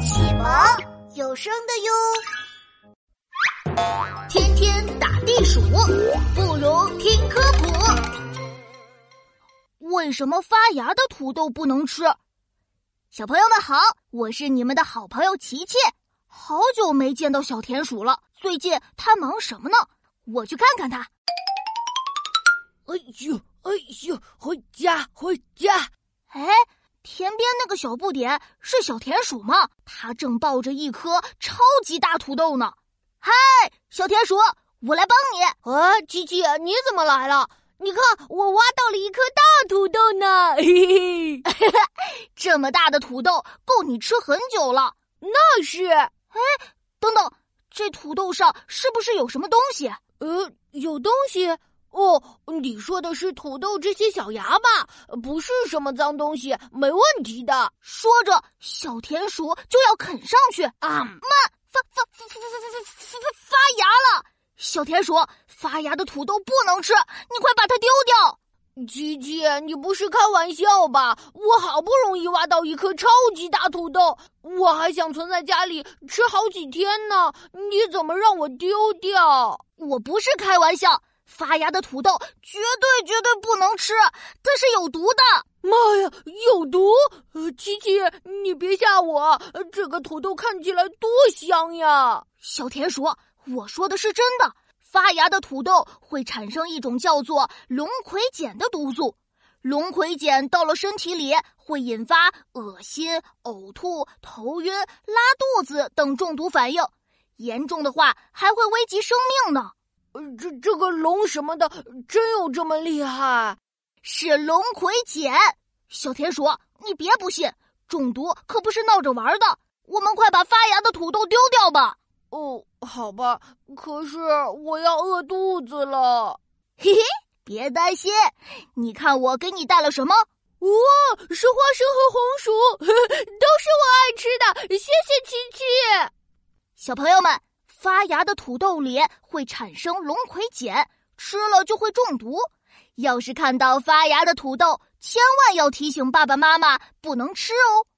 启蒙有声的哟，天天打地鼠不如听科普。为什么发芽的土豆不能吃？小朋友们好，我是你们的好朋友琪琪。好久没见到小田鼠了，最近它忙什么呢？我去看看它。哎呦，哎呦，回家，回家！哎，田边那个小不点是小田鼠吗？它正抱着一颗超级大土豆呢。嗨，小田鼠，我来帮你。啊，琪琪，你怎么来了？你看，我挖到了一颗大土豆呢。嘿 嘿，这么大的土豆够你吃很久了。那是。哎，等等，这土豆上是不是有什么东西？呃，有东西。哦你说的是土豆这些小芽吧？不是什么脏东西没问题的。说着小田鼠就要啃上去。啊慢发发发发发发发发发芽了。小田鼠发芽的土豆不能吃你快把它丢掉。琪琪你不是开玩笑吧？我好不容易挖到一颗超级大土豆我还想存在家里吃好几天呢你怎么让我丢掉？我不是开玩笑发芽的土豆绝对绝对不能吃，它是有毒的！妈呀，有毒！呃，琪琪，你别吓我，这个土豆看起来多香呀！小田鼠，我说的是真的。发芽的土豆会产生一种叫做龙葵碱的毒素，龙葵碱到了身体里会引发恶心、呕吐、头晕、拉肚子等中毒反应，严重的话还会危及生命呢。这这个龙什么的，真有这么厉害？是龙葵碱。小田鼠，你别不信，中毒可不是闹着玩的。我们快把发芽的土豆丢掉吧。哦，好吧。可是我要饿肚子了。嘿嘿，别担心，你看我给你带了什么？哇，是花生和红薯，都是我爱吃的。谢谢琪琪。小朋友们。发芽的土豆里会产生龙葵碱，吃了就会中毒。要是看到发芽的土豆，千万要提醒爸爸妈妈不能吃哦。